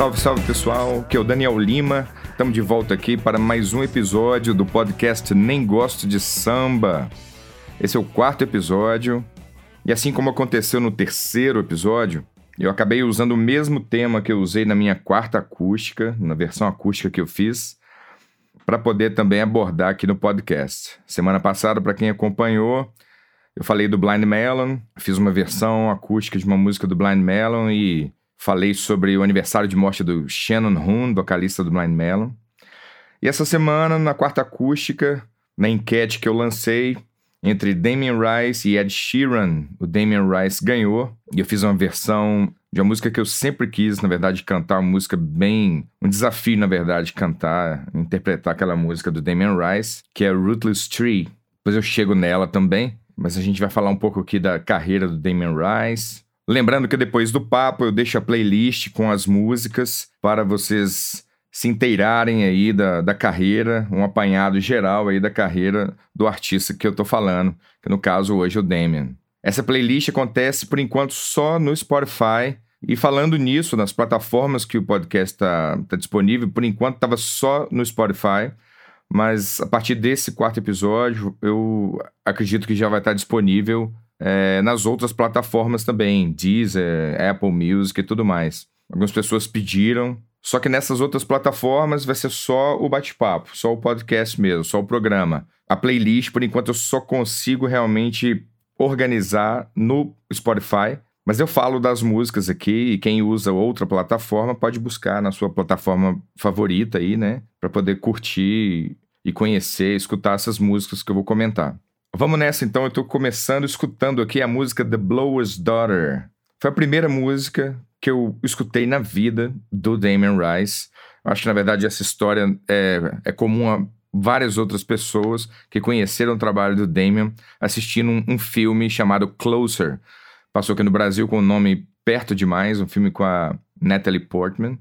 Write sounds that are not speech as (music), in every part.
Salve, salve pessoal, que é o Daniel Lima. Estamos de volta aqui para mais um episódio do podcast Nem Gosto de Samba. Esse é o quarto episódio, e assim como aconteceu no terceiro episódio, eu acabei usando o mesmo tema que eu usei na minha quarta acústica, na versão acústica que eu fiz, para poder também abordar aqui no podcast. Semana passada, para quem acompanhou, eu falei do Blind Melon, fiz uma versão acústica de uma música do Blind Melon e falei sobre o aniversário de morte do Shannon Hoon, vocalista do Blind Melon. E essa semana, na quarta acústica, na enquete que eu lancei entre Damien Rice e Ed Sheeran, o Damien Rice ganhou. E eu fiz uma versão de uma música que eu sempre quis, na verdade, cantar, uma música bem. um desafio, na verdade, cantar, interpretar aquela música do Damien Rice, que é Rootless Tree. Depois eu chego nela também, mas a gente vai falar um pouco aqui da carreira do Damien Rice, Lembrando que depois do papo eu deixo a playlist com as músicas para vocês se inteirarem aí da, da carreira, um apanhado geral aí da carreira do artista que eu tô falando, que no caso hoje é o Damien. Essa playlist acontece por enquanto só no Spotify. E falando nisso, nas plataformas que o podcast está tá disponível, por enquanto estava só no Spotify, mas a partir desse quarto episódio, eu acredito que já vai estar disponível é, nas outras plataformas também, Deezer, Apple Music e tudo mais. Algumas pessoas pediram, só que nessas outras plataformas vai ser só o bate-papo, só o podcast mesmo, só o programa. A playlist, por enquanto, eu só consigo realmente organizar no Spotify. Mas eu falo das músicas aqui e quem usa outra plataforma pode buscar na sua plataforma favorita aí, né? Para poder curtir e conhecer, escutar essas músicas que eu vou comentar. Vamos nessa então, eu tô começando escutando aqui a música The Blower's Daughter. Foi a primeira música que eu escutei na vida do Damien Rice. Acho que na verdade essa história é, é comum a várias outras pessoas que conheceram o trabalho do Damien assistindo um, um filme chamado Closer. Passou aqui no Brasil com o nome Perto Demais, um filme com a Natalie Portman.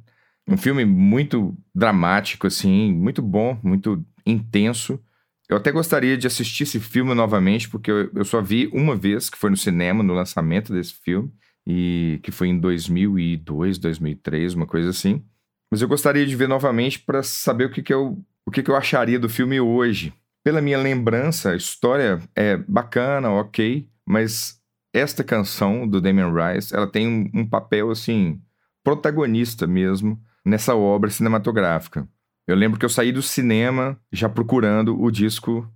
Um filme muito dramático, assim, muito bom, muito intenso. Eu até gostaria de assistir esse filme novamente, porque eu, eu só vi uma vez, que foi no cinema, no lançamento desse filme, e que foi em 2002, 2003, uma coisa assim. Mas eu gostaria de ver novamente para saber o que, que, eu, o que, que eu acharia do filme hoje. Pela minha lembrança, a história é bacana, ok, mas esta canção do Damien Rice, ela tem um, um papel, assim, protagonista mesmo nessa obra cinematográfica. Eu lembro que eu saí do cinema já procurando o disco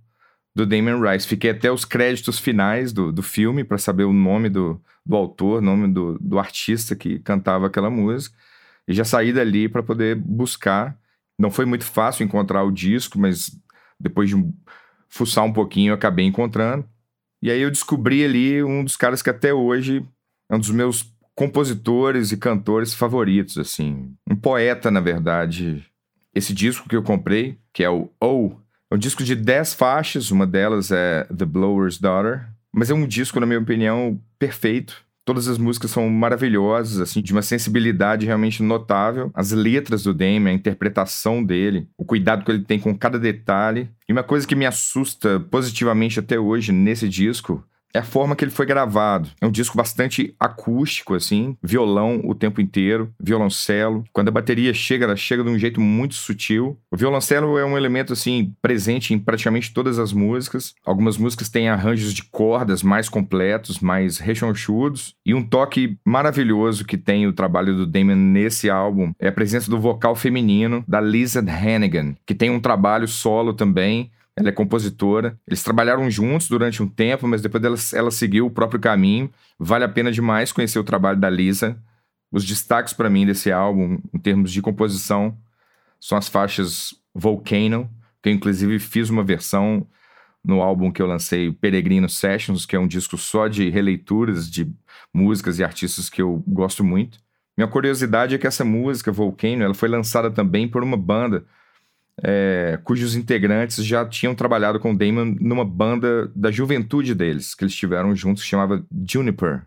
do Damien Rice. Fiquei até os créditos finais do, do filme para saber o nome do, do autor, nome do, do artista que cantava aquela música. E já saí dali para poder buscar. Não foi muito fácil encontrar o disco, mas depois de fuçar um pouquinho eu acabei encontrando. E aí eu descobri ali um dos caras que até hoje é um dos meus compositores e cantores favoritos, assim. Um poeta, na verdade, esse disco que eu comprei, que é o O, é um disco de 10 faixas, uma delas é The Blower's Daughter, mas é um disco, na minha opinião, perfeito. Todas as músicas são maravilhosas, assim, de uma sensibilidade realmente notável. As letras do Damien, a interpretação dele, o cuidado que ele tem com cada detalhe. E uma coisa que me assusta positivamente até hoje nesse disco é a forma que ele foi gravado. É um disco bastante acústico, assim, violão o tempo inteiro, violoncelo. Quando a bateria chega, ela chega de um jeito muito sutil. O violoncelo é um elemento, assim, presente em praticamente todas as músicas. Algumas músicas têm arranjos de cordas mais completos, mais rechonchudos. E um toque maravilhoso que tem o trabalho do Damon nesse álbum é a presença do vocal feminino da Lisa Hannigan, que tem um trabalho solo também ela é compositora. Eles trabalharam juntos durante um tempo, mas depois ela, ela seguiu o próprio caminho. Vale a pena demais conhecer o trabalho da Lisa. Os destaques para mim desse álbum, em termos de composição, são as faixas Volcano, que eu inclusive fiz uma versão no álbum que eu lancei, Peregrino Sessions, que é um disco só de releituras de músicas e artistas que eu gosto muito. Minha curiosidade é que essa música, Volcano, ela foi lançada também por uma banda é, cujos integrantes já tinham trabalhado com Damon numa banda da juventude deles, que eles tiveram juntos, que chamava Juniper,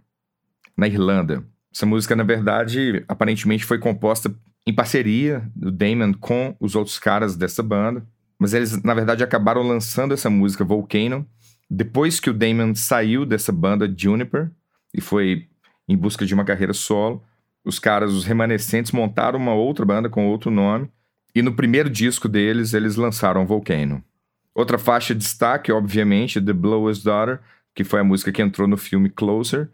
na Irlanda. Essa música, na verdade, aparentemente foi composta em parceria do Damon com os outros caras dessa banda, mas eles, na verdade, acabaram lançando essa música Volcano depois que o Damon saiu dessa banda Juniper e foi em busca de uma carreira solo. os caras, os remanescentes, montaram uma outra banda com outro nome. E no primeiro disco deles, eles lançaram Volcano. Outra faixa de destaque, obviamente, The Blower's Daughter, que foi a música que entrou no filme Closer,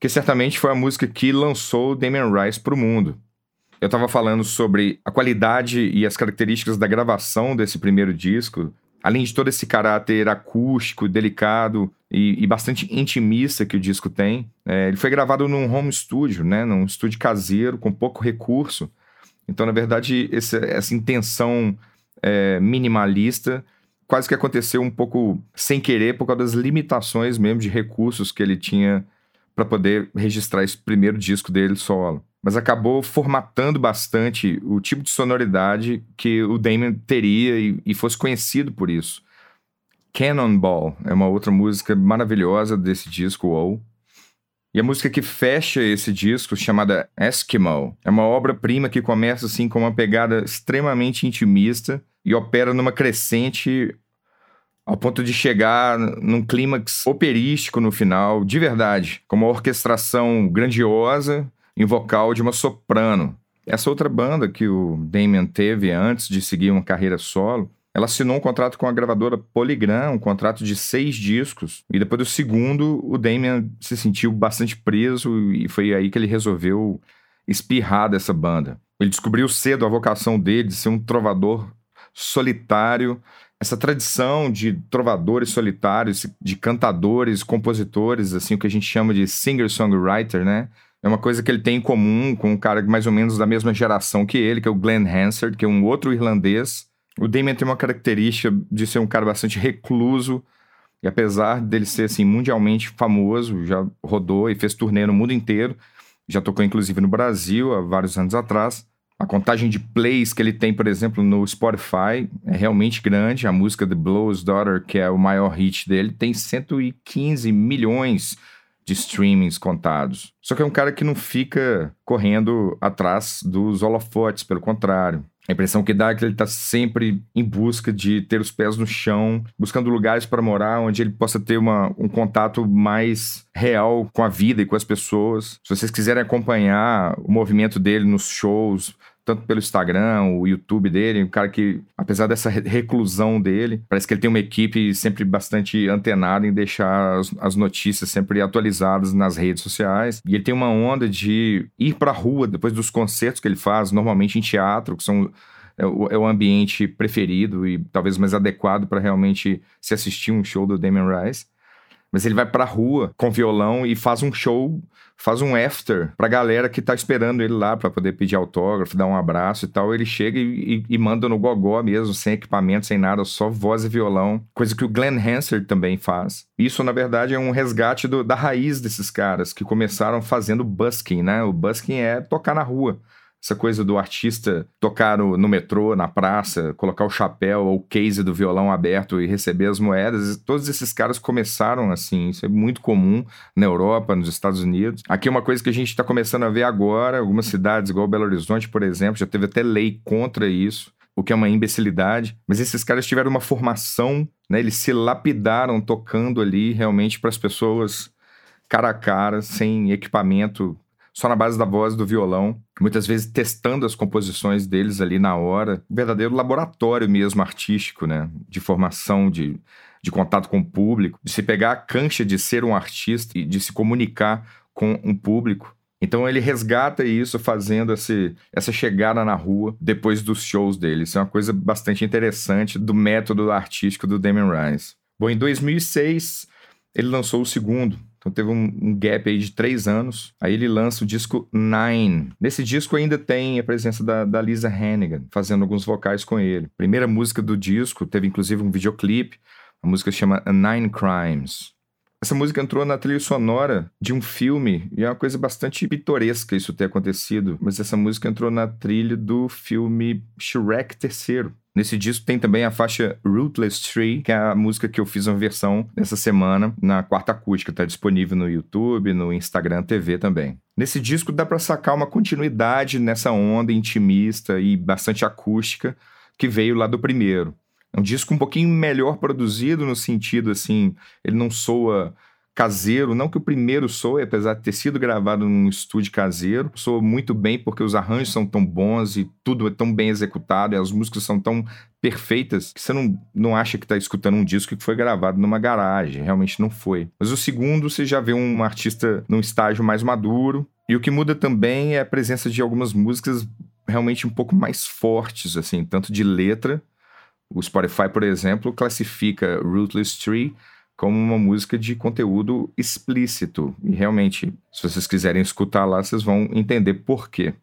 que certamente foi a música que lançou Damien Rice para o mundo. Eu estava falando sobre a qualidade e as características da gravação desse primeiro disco, além de todo esse caráter acústico, delicado e, e bastante intimista que o disco tem. É, ele foi gravado num home studio, né, num estúdio caseiro, com pouco recurso. Então, na verdade, essa intenção é, minimalista quase que aconteceu um pouco sem querer por causa das limitações mesmo de recursos que ele tinha para poder registrar esse primeiro disco dele solo. Mas acabou formatando bastante o tipo de sonoridade que o Damon teria e, e fosse conhecido por isso. Cannonball é uma outra música maravilhosa desse disco, Wow. E a música que fecha esse disco, chamada Eskimo, é uma obra-prima que começa assim com uma pegada extremamente intimista e opera numa crescente ao ponto de chegar num clímax operístico no final, de verdade, com uma orquestração grandiosa em vocal de uma soprano. Essa outra banda que o Damien teve antes de seguir uma carreira solo, ela assinou um contrato com a gravadora Polygram, um contrato de seis discos. E depois do segundo, o Damien se sentiu bastante preso e foi aí que ele resolveu espirrar dessa banda. Ele descobriu cedo a vocação dele de ser um trovador solitário essa tradição de trovadores solitários, de cantadores, compositores, assim, o que a gente chama de singer-songwriter, né? É uma coisa que ele tem em comum com um cara mais ou menos da mesma geração que ele, que é o Glenn Hansard, que é um outro irlandês. O Damien tem uma característica de ser um cara bastante recluso, e apesar dele ser assim mundialmente famoso, já rodou e fez turnê no mundo inteiro, já tocou inclusive no Brasil há vários anos atrás. A contagem de plays que ele tem, por exemplo, no Spotify é realmente grande. A música The Blow's Daughter, que é o maior hit dele, tem 115 milhões de streamings contados. Só que é um cara que não fica correndo atrás dos holofotes, pelo contrário. A impressão que dá é que ele está sempre em busca de ter os pés no chão, buscando lugares para morar onde ele possa ter uma, um contato mais real com a vida e com as pessoas. Se vocês quiserem acompanhar o movimento dele nos shows, tanto pelo Instagram, o YouTube dele, um cara que, apesar dessa reclusão dele, parece que ele tem uma equipe sempre bastante antenada em deixar as, as notícias sempre atualizadas nas redes sociais. E ele tem uma onda de ir pra rua depois dos concertos que ele faz, normalmente em teatro, que são é o, é ambiente preferido e talvez mais adequado para realmente se assistir um show do Damien Rice. Mas ele vai pra rua com violão e faz um show faz um after pra galera que tá esperando ele lá para poder pedir autógrafo, dar um abraço e tal. Ele chega e, e, e, manda no gogó mesmo, sem equipamento, sem nada, só voz e violão. Coisa que o Glenn Hansard também faz. Isso, na verdade, é um resgate do, da raiz desses caras que começaram fazendo busking, né? O busking é tocar na rua essa coisa do artista tocar no, no, metrô, na praça, colocar o chapéu ou o case do violão aberto e receber as moedas. Todos esses caras começaram assim. Isso é muito comum na Europa, nos Estados Unidos. Aqui é uma coisa que a gente está começando a ver agora. Algumas cidades, igual Belo Horizonte, por exemplo, já teve até lei contra isso o que é uma imbecilidade, mas esses caras tiveram uma formação, né? Eles se lapidaram tocando ali realmente para as pessoas cara a cara, sem equipamento só na base da voz do violão, muitas vezes testando as composições deles ali na hora. Um verdadeiro laboratório mesmo artístico, né? De formação, de, de contato com o público, de se pegar a cancha de ser um artista e de se comunicar com um público. Então ele resgata isso fazendo esse, essa chegada na rua depois dos shows dele. Isso é uma coisa bastante interessante do método artístico do Damien Rice. Bom, em 2006 ele lançou o segundo, então teve um, um, gap aí de três anos. Aí ele lança o disco Nine. Nesse disco ainda tem a presença da, da Lisa Hannigan, fazendo alguns vocais com ele. Primeira música do disco, teve inclusive um videoclipe. A música chama Nine Crimes. Essa música entrou na trilha sonora de um filme, e é uma coisa bastante pitoresca isso ter acontecido, mas essa música entrou na trilha do filme Shrek III. Nesse disco tem também a faixa Rootless Tree, que é a música que eu fiz uma versão dessa semana na quarta acústica. Está disponível no YouTube, no Instagram TV também. Nesse disco dá para sacar uma continuidade nessa onda intimista e bastante acústica que veio lá do primeiro. É um disco um pouquinho melhor produzido no sentido assim, ele não soa caseiro, não que o primeiro soe, apesar de ter sido gravado num estúdio caseiro, soa muito bem porque os arranjos são tão bons e tudo é tão bem executado e as músicas são tão perfeitas que você não, não acha que está escutando um disco que foi gravado numa garagem, realmente não foi. Mas o segundo, você já vê um artista num estágio mais maduro, e o que muda também é a presença de algumas músicas realmente um pouco mais fortes, assim, tanto de letra. O Spotify, por exemplo, classifica Rootless Tree como uma música de conteúdo explícito. E realmente, se vocês quiserem escutar lá, vocês vão entender por quê.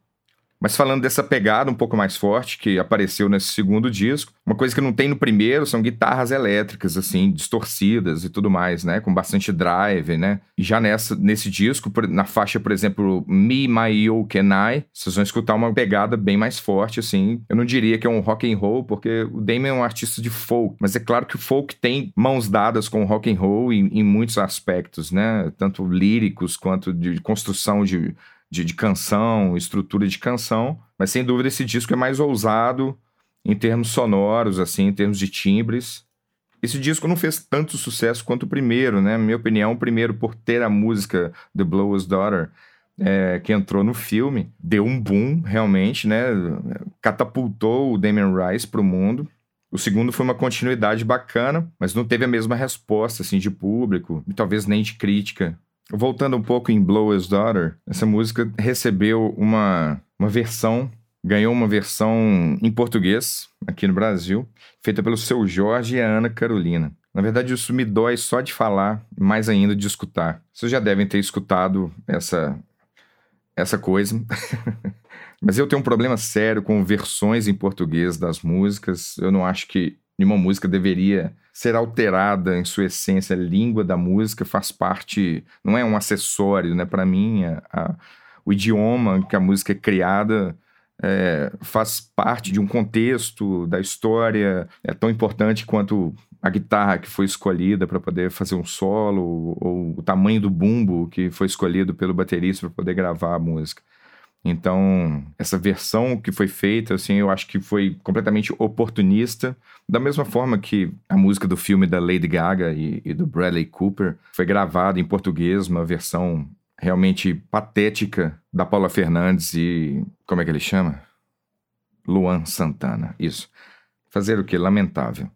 Mas falando dessa pegada um pouco mais forte que apareceu nesse segundo disco, uma coisa que não tem no primeiro são guitarras elétricas, assim, distorcidas e tudo mais, né? Com bastante drive, né? E já nessa, nesse disco, na faixa, por exemplo, Me, My, You, Can I, vocês vão escutar uma pegada bem mais forte, assim. Eu não diria que é um rock and roll, porque o Damon é um artista de folk, mas é claro que o folk tem mãos dadas com o rock and roll em, em muitos aspectos, né? Tanto líricos quanto de construção de de, de canção, estrutura de canção, mas sem dúvida esse disco é mais ousado em termos sonoros, assim, em termos de timbres. Esse disco não fez tanto sucesso quanto o primeiro, né? Na minha opinião, o primeiro por ter a música The Blower's Daughter, é, que entrou no filme, deu um boom realmente, né? Catapultou o Damien Rice para o mundo. O segundo foi uma continuidade bacana, mas não teve a mesma resposta assim de público e talvez nem de crítica. Voltando um pouco em Blower's Daughter, essa música recebeu uma, uma versão, ganhou uma versão em português aqui no Brasil, feita pelo seu Jorge e a Ana Carolina. Na verdade, isso me dói só de falar, mais ainda de escutar. Vocês já devem ter escutado essa, essa coisa. (laughs) Mas eu tenho um problema sério com versões em português das músicas. Eu não acho que nenhuma música deveria ser alterada em sua essência. A língua da música faz parte, não é um acessório, né? Para mim, a, a, o idioma que a música é criada é, faz parte de um contexto da história, é tão importante quanto a guitarra que foi escolhida para poder fazer um solo, ou o tamanho do bumbo que foi escolhido pelo baterista para poder gravar a música. Então, essa versão que foi feita, assim, eu acho que foi completamente oportunista, da mesma forma que a música do filme da Lady Gaga e, e do Bradley Cooper foi gravada em português, uma versão realmente patética da Paula Fernandes e como é que ele chama? Luan Santana, isso. Fazer o que? Lamentável.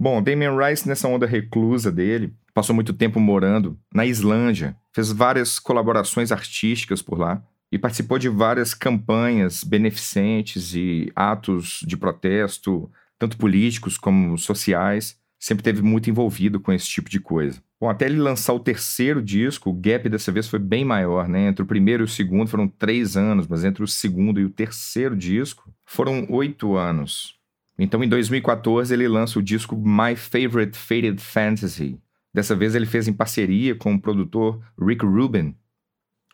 Bom, Damien Rice, nessa onda reclusa dele, passou muito tempo morando na Islândia, fez várias colaborações artísticas por lá e participou de várias campanhas beneficentes e atos de protesto, tanto políticos como sociais. Sempre teve muito envolvido com esse tipo de coisa. Bom, até ele lançar o terceiro disco, o gap dessa vez foi bem maior, né? Entre o primeiro e o segundo foram três anos, mas entre o segundo e o terceiro disco foram oito anos. Então, em 2014, ele lança o disco My Favorite Faded Fantasy. Dessa vez, ele fez em parceria com o produtor Rick Rubin,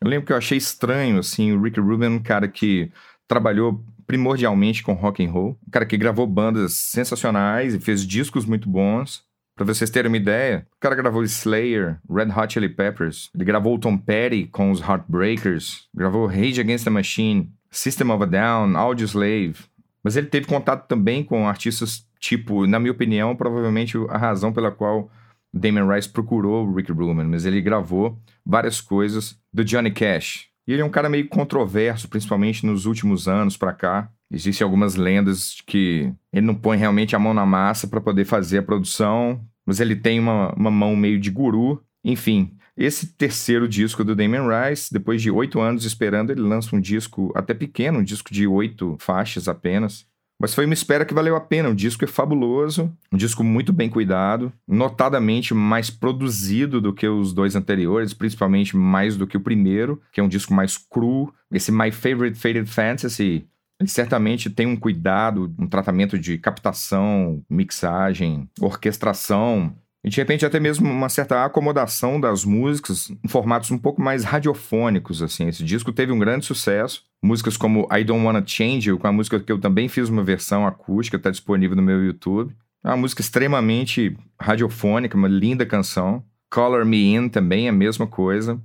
eu lembro que eu achei estranho, assim, o Rick Rubin, um cara que trabalhou primordialmente com rock and roll, um cara que gravou bandas sensacionais e fez discos muito bons. Pra vocês terem uma ideia, o cara gravou Slayer, Red Hot Chili Peppers, ele gravou Tom Petty com os Heartbreakers, gravou Rage Against the Machine, System of a Down, Audioslave. Mas ele teve contato também com artistas tipo, na minha opinião, provavelmente a razão pela qual Damon Rice procurou o Rick Rubin, mas ele gravou várias coisas do Johnny Cash. E ele é um cara meio controverso, principalmente nos últimos anos para cá. Existem algumas lendas que ele não põe realmente a mão na massa para poder fazer a produção, mas ele tem uma, uma mão meio de guru. Enfim, esse terceiro disco do Damon Rice, depois de oito anos esperando, ele lança um disco até pequeno, um disco de oito faixas apenas. Mas foi uma espera que valeu a pena. O disco é fabuloso, um disco muito bem cuidado, notadamente mais produzido do que os dois anteriores, principalmente mais do que o primeiro, que é um disco mais cru. Esse My Favorite Faded Fantasy, ele certamente tem um cuidado, um tratamento de captação, mixagem, orquestração e de repente até mesmo uma certa acomodação das músicas em formatos um pouco mais radiofônicos, assim. Esse disco teve um grande sucesso. Músicas como I Don't Wanna Change com a música que eu também fiz uma versão acústica, está disponível no meu YouTube. É uma música extremamente radiofônica, uma linda canção. Color Me In também é a mesma coisa.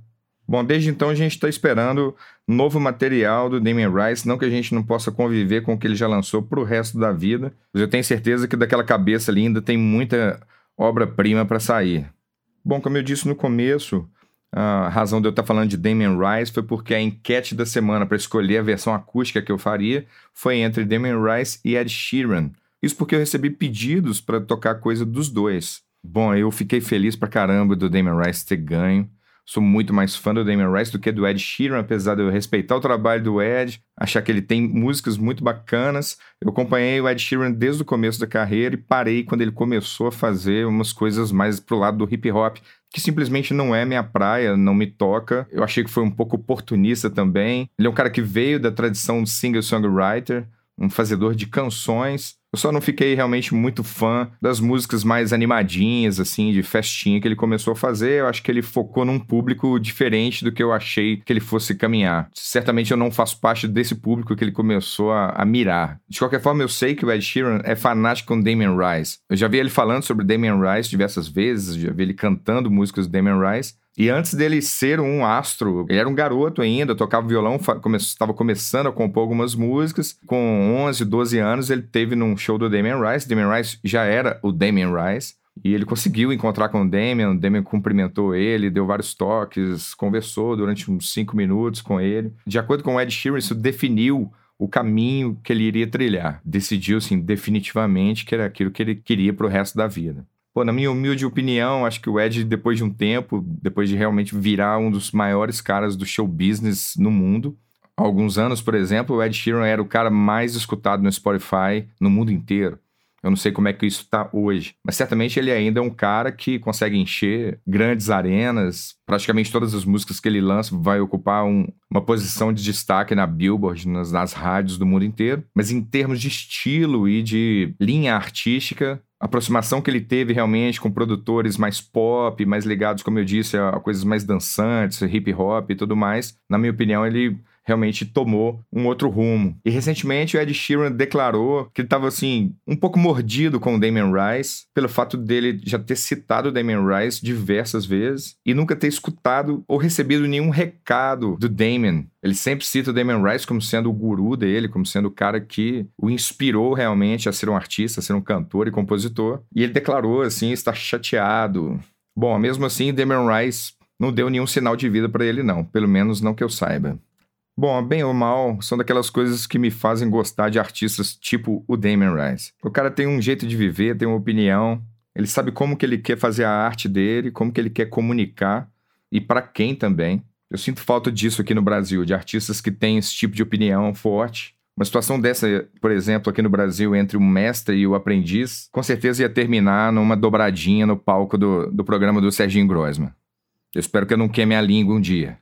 Bom, desde então a gente está esperando novo material do Damien Rice, não que a gente não possa conviver com o que ele já lançou para o resto da vida, mas eu tenho certeza que daquela cabeça ali ainda tem muita obra-prima para sair. Bom, como eu disse no começo, a razão de eu estar falando de Damien Rice foi porque a enquete da semana para escolher a versão acústica que eu faria foi entre Damien Rice e Ed Sheeran. Isso porque eu recebi pedidos para tocar coisa dos dois. Bom, eu fiquei feliz pra caramba do Damien Rice ter ganho. Sou muito mais fã do Damien Rice do que do Ed Sheeran, apesar de eu respeitar o trabalho do Ed, achar que ele tem músicas muito bacanas. Eu acompanhei o Ed Sheeran desde o começo da carreira e parei quando ele começou a fazer umas coisas mais pro lado do hip hop, que simplesmente não é minha praia, não me toca. Eu achei que foi um pouco oportunista também. Ele é um cara que veio da tradição de singer-songwriter, um fazedor de canções. Eu só não fiquei realmente muito fã das músicas mais animadinhas, assim, de festinha que ele começou a fazer. Eu acho que ele focou num público diferente do que eu achei que ele fosse caminhar. Certamente eu não faço parte desse público que ele começou a, a mirar. De qualquer forma, eu sei que o Ed Sheeran é fanático com Damien Rice. Eu já vi ele falando sobre Damien Rice diversas vezes, já vi ele cantando músicas do Damien Rice. E antes dele ser um astro, ele era um garoto ainda, tocava violão, estava começando a compor algumas músicas. Com 11, 12 anos, ele teve num show do Damien Rice. Damien Rice já era o Damien Rice. E ele conseguiu encontrar com o Damien, o Damien cumprimentou ele, deu vários toques, conversou durante uns cinco minutos com ele. De acordo com o Ed Sheeran, isso definiu o caminho que ele iria trilhar. Decidiu, assim, definitivamente que era aquilo que ele queria para o resto da vida. Pô, na minha humilde opinião, acho que o Ed, depois de um tempo, depois de realmente virar um dos maiores caras do show business no mundo, há alguns anos, por exemplo, o Ed Sheeran era o cara mais escutado no Spotify no mundo inteiro. Eu não sei como é que isso está hoje, mas certamente ele ainda é um cara que consegue encher grandes arenas. Praticamente todas as músicas que ele lança vai ocupar um, uma posição de destaque na Billboard, nas, nas rádios do mundo inteiro. Mas em termos de estilo e de linha artística, a aproximação que ele teve realmente com produtores mais pop, mais ligados, como eu disse, a, a coisas mais dançantes, hip hop e tudo mais, na minha opinião, ele realmente tomou um outro rumo. E recentemente o Ed Sheeran declarou que ele estava assim, um pouco mordido com o Damien Rice, pelo fato dele já ter citado o Damien Rice diversas vezes e nunca ter escutado ou recebido nenhum recado do Damien. Ele sempre cita o Damien Rice como sendo o guru dele, como sendo o cara que o inspirou realmente a ser um artista, a ser um cantor e compositor. E ele declarou assim, estar chateado. Bom, mesmo assim, Damien Rice não deu nenhum sinal de vida para ele não, pelo menos não que eu saiba. Bom, bem ou mal, são daquelas coisas que me fazem gostar de artistas tipo o Damien Rice. O cara tem um jeito de viver, tem uma opinião, ele sabe como que ele quer fazer a arte dele, como que ele quer comunicar e para quem também. Eu sinto falta disso aqui no Brasil, de artistas que têm esse tipo de opinião forte. Uma situação dessa, por exemplo, aqui no Brasil, entre o mestre e o aprendiz, com certeza ia terminar numa dobradinha no palco do, do programa do Serginho Grossman. Eu espero que eu não queime a língua um dia.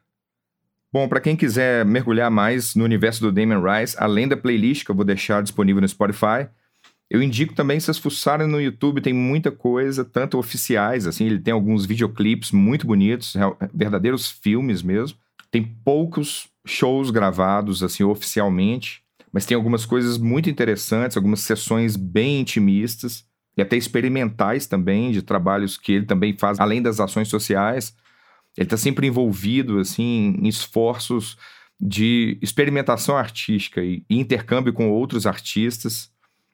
Bom, para quem quiser mergulhar mais no universo do Damien Rice, além da playlist que eu vou deixar disponível no Spotify, eu indico também vocês fuçarem no YouTube, tem muita coisa, tanto oficiais, assim, ele tem alguns videoclipes muito bonitos, verdadeiros filmes mesmo. Tem poucos shows gravados, assim, oficialmente, mas tem algumas coisas muito interessantes, algumas sessões bem intimistas e até experimentais também, de trabalhos que ele também faz, além das ações sociais. Ele está sempre envolvido assim em esforços de experimentação artística e intercâmbio com outros artistas,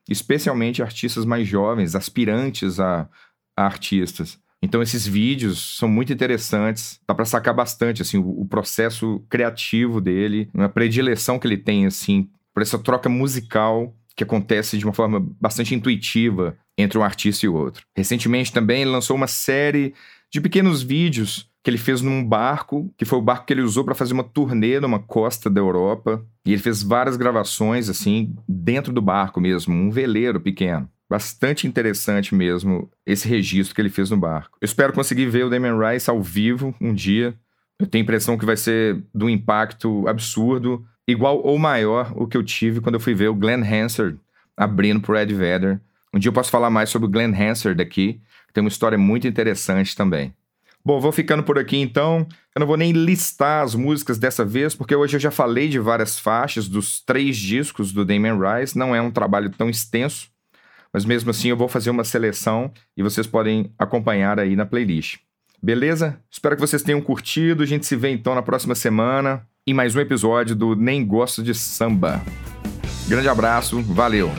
especialmente artistas mais jovens, aspirantes a, a artistas. Então esses vídeos são muito interessantes, dá para sacar bastante assim o, o, processo criativo dele, uma predileção que ele tem assim por essa troca musical que acontece de uma forma bastante intuitiva entre um artista e outro. Recentemente também ele lançou uma série de pequenos vídeos que ele fez num barco, que foi o barco que ele usou para fazer uma turnê numa costa da Europa. E ele fez várias gravações, assim, dentro do barco mesmo, um veleiro pequeno. Bastante interessante mesmo esse registro que ele fez no barco. Eu espero conseguir ver o Damien Rice ao vivo um dia. Eu tenho a impressão que vai ser um impacto absurdo, igual ou maior o que eu tive quando eu fui ver o Glenn Hansard abrindo pro Ed Vedder. Um dia eu posso falar mais sobre o Glenn Hansard aqui, que tem uma história muito interessante também. Bom, vou ficando por aqui então. Eu não vou nem listar as músicas dessa vez, porque hoje eu já falei de várias faixas dos três discos do Damien Rice. Não é um trabalho tão extenso, mas mesmo assim eu vou fazer uma seleção e vocês podem acompanhar aí na playlist. Beleza? Espero que vocês tenham curtido. A gente se vê então na próxima semana em mais um episódio do Nem Gosto de Samba. Grande abraço, valeu!